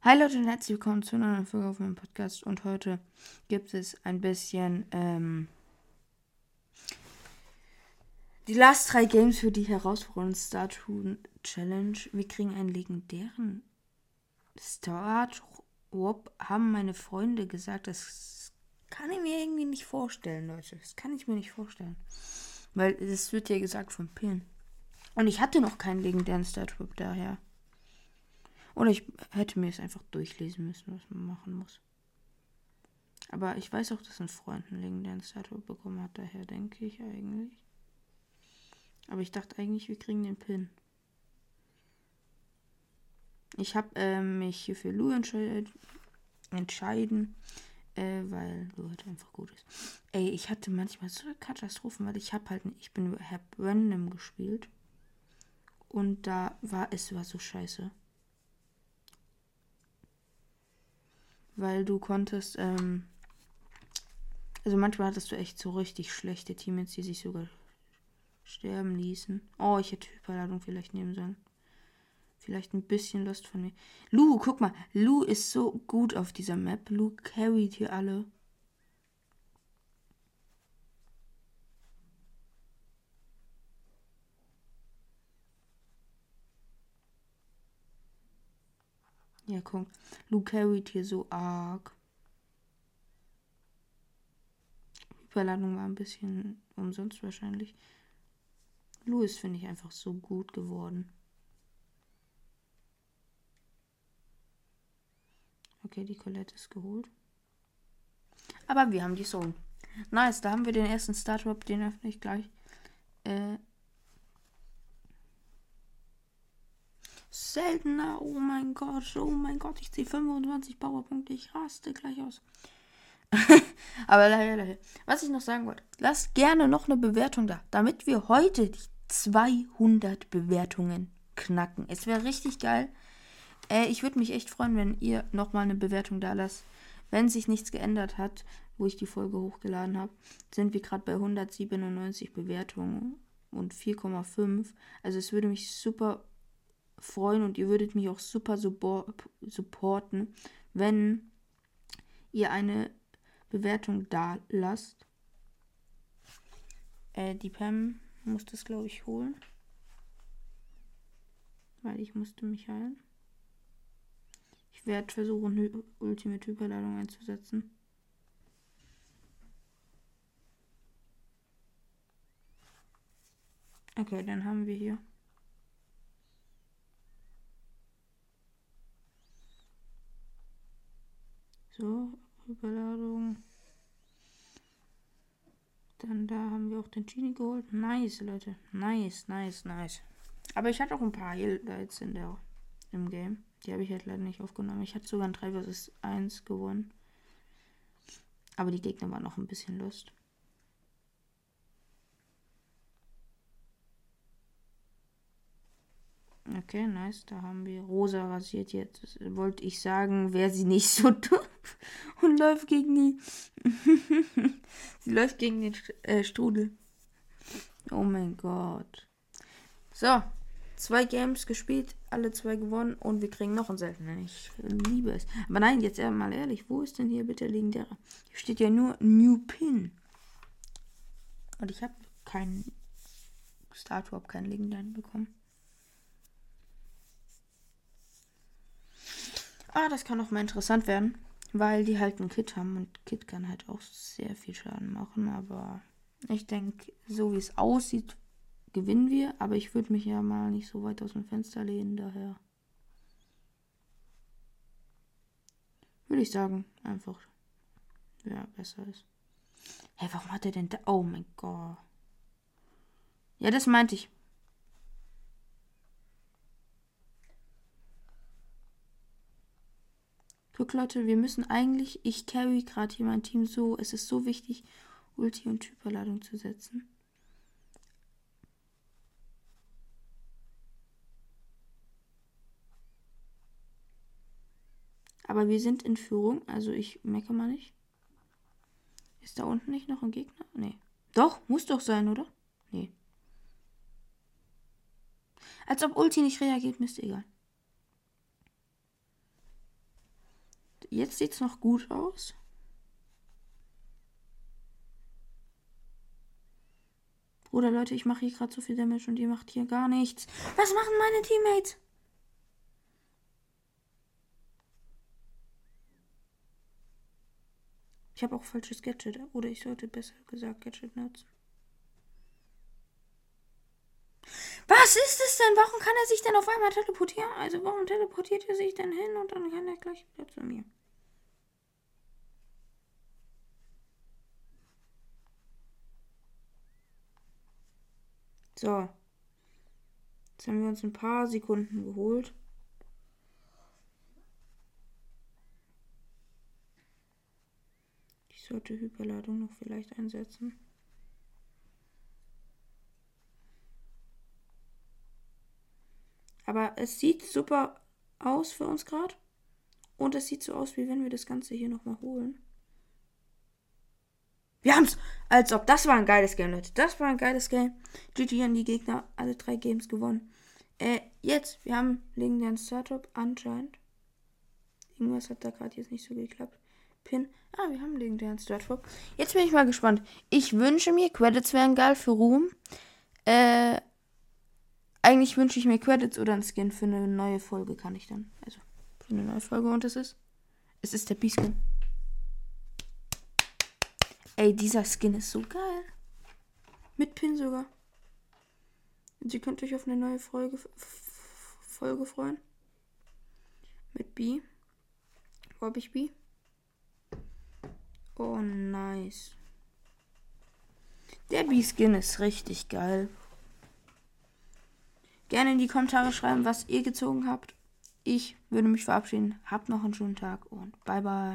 Hi Leute und herzlich willkommen zu einer neuen Folge auf meinem Podcast. Und heute gibt es ein bisschen ähm, die Last drei Games für die herausfordernden Statuen Challenge. Wir kriegen einen legendären Start. Wop haben meine Freunde gesagt, das kann ich mir irgendwie nicht vorstellen, Leute. Das kann ich mir nicht vorstellen. Weil es wird ja gesagt von Pillen. Und ich hatte noch keinen legendären Statue daher. Oder ich hätte mir es einfach durchlesen müssen, was man machen muss. Aber ich weiß auch, dass ein Freund einen legendären Statue bekommen hat, daher denke ich eigentlich. Aber ich dachte eigentlich, wir kriegen den Pin. Ich habe äh, mich hier für Lou entscheid entscheiden, äh, weil Lou halt einfach gut ist. Ey, ich hatte manchmal so Katastrophen, weil ich habe halt, ich bin hab random gespielt und da war es war so scheiße. weil du konntest, ähm, also manchmal hattest du echt so richtig schlechte Teammates, die sich sogar sterben ließen. Oh, ich hätte Hyperladung vielleicht nehmen sollen. Vielleicht ein bisschen Lust von mir. Lu, guck mal, Lu ist so gut auf dieser Map. Lu carried hier alle. Ja, guck. Luke carried hier so arg. Überladung war ein bisschen umsonst wahrscheinlich. Louis finde ich einfach so gut geworden. Okay, die Colette ist geholt. Aber wir haben die Soul. Nice, da haben wir den ersten Start-Drop, den öffne ich gleich. Äh, Seltener. Oh mein Gott, oh mein Gott, ich ziehe 25 Powerpunkte. Ich raste gleich aus. Aber leider, leider. Was ich noch sagen wollte, lasst gerne noch eine Bewertung da, damit wir heute die 200 Bewertungen knacken. Es wäre richtig geil. Äh, ich würde mich echt freuen, wenn ihr nochmal eine Bewertung da lasst. Wenn sich nichts geändert hat, wo ich die Folge hochgeladen habe, sind wir gerade bei 197 Bewertungen und 4,5. Also es würde mich super freuen und ihr würdet mich auch super supporten, wenn ihr eine Bewertung da lasst. Äh, die Pam muss das, glaube ich, holen. Weil ich musste mich heilen. Ich werde versuchen, Ultimate Hyperladung einzusetzen. Okay, dann haben wir hier So, Überladung. Dann da haben wir auch den Genie geholt. Nice, Leute. Nice, nice, nice. Aber ich hatte auch ein paar Highlights in der, im Game. Die habe ich halt leider nicht aufgenommen. Ich hatte sogar ein 3 vs 1 gewonnen. Aber die Gegner waren noch ein bisschen lust. Okay, nice. Da haben wir rosa rasiert jetzt. Wollte ich sagen, wäre sie nicht so dumm und läuft gegen die. sie läuft gegen den äh, Strudel. Oh mein Gott. So, zwei Games gespielt, alle zwei gewonnen und wir kriegen noch einen seltenen. Ich liebe es. Aber nein, jetzt mal ehrlich, wo ist denn hier bitte legendärer? Hier steht ja nur New Pin. Und ich habe keinen Statue, habe keinen legendären bekommen. Ah, das kann auch mal interessant werden, weil die halt ein Kit haben und Kit kann halt auch sehr viel Schaden machen, aber ich denke, so wie es aussieht, gewinnen wir, aber ich würde mich ja mal nicht so weit aus dem Fenster lehnen, daher würde ich sagen, einfach ja, besser ist. Hä, hey, warum hat er denn da? Oh mein Gott. Ja, das meinte ich. Guck Leute, wir müssen eigentlich, ich carry gerade hier mein Team so, es ist so wichtig, Ulti und Hyperladung zu setzen. Aber wir sind in Führung, also ich mecke mal nicht. Ist da unten nicht noch ein Gegner? Nee. Doch, muss doch sein, oder? Nee. Als ob Ulti nicht reagiert, Mist, egal. Jetzt sieht's noch gut aus. Bruder, Leute, ich mache hier gerade so viel Damage und ihr macht hier gar nichts. Was machen meine Teammates? Ich habe auch falsches Gadget. Oder ich sollte besser gesagt Gadget nutzen. Was ist es denn? Warum kann er sich denn auf einmal teleportieren? Also warum teleportiert er sich denn hin und dann kann er gleich wieder zu mir? So. Jetzt haben wir uns ein paar Sekunden geholt. Ich sollte Hyperladung noch vielleicht einsetzen. Aber es sieht super aus für uns gerade. Und es sieht so aus, wie wenn wir das Ganze hier nochmal holen. Wir haben's! Als ob. Das war ein geiles Game, Leute. Das war ein geiles Game. GG an die Gegner. Alle drei Games gewonnen. Äh, jetzt. Wir haben legendären Startup anscheinend. Irgendwas hat da gerade jetzt nicht so geklappt. Pin. Ah, wir haben legendären Startup. Jetzt bin ich mal gespannt. Ich wünsche mir, Credits wären geil für Ruhm. Äh, eigentlich wünsche ich mir Credits oder ein Skin für eine neue Folge, kann ich dann. Also, für eine neue Folge und es ist. Es ist der B-Skin. Ey, dieser Skin ist so geil. Mit Pin sogar. Ihr könnt euch auf eine neue Folge, Folge freuen. Mit B. Wo hab ich B? Oh, nice. Der B-Skin ist richtig geil. Gerne in die Kommentare schreiben, was ihr gezogen habt. Ich würde mich verabschieden. Habt noch einen schönen Tag und bye bye.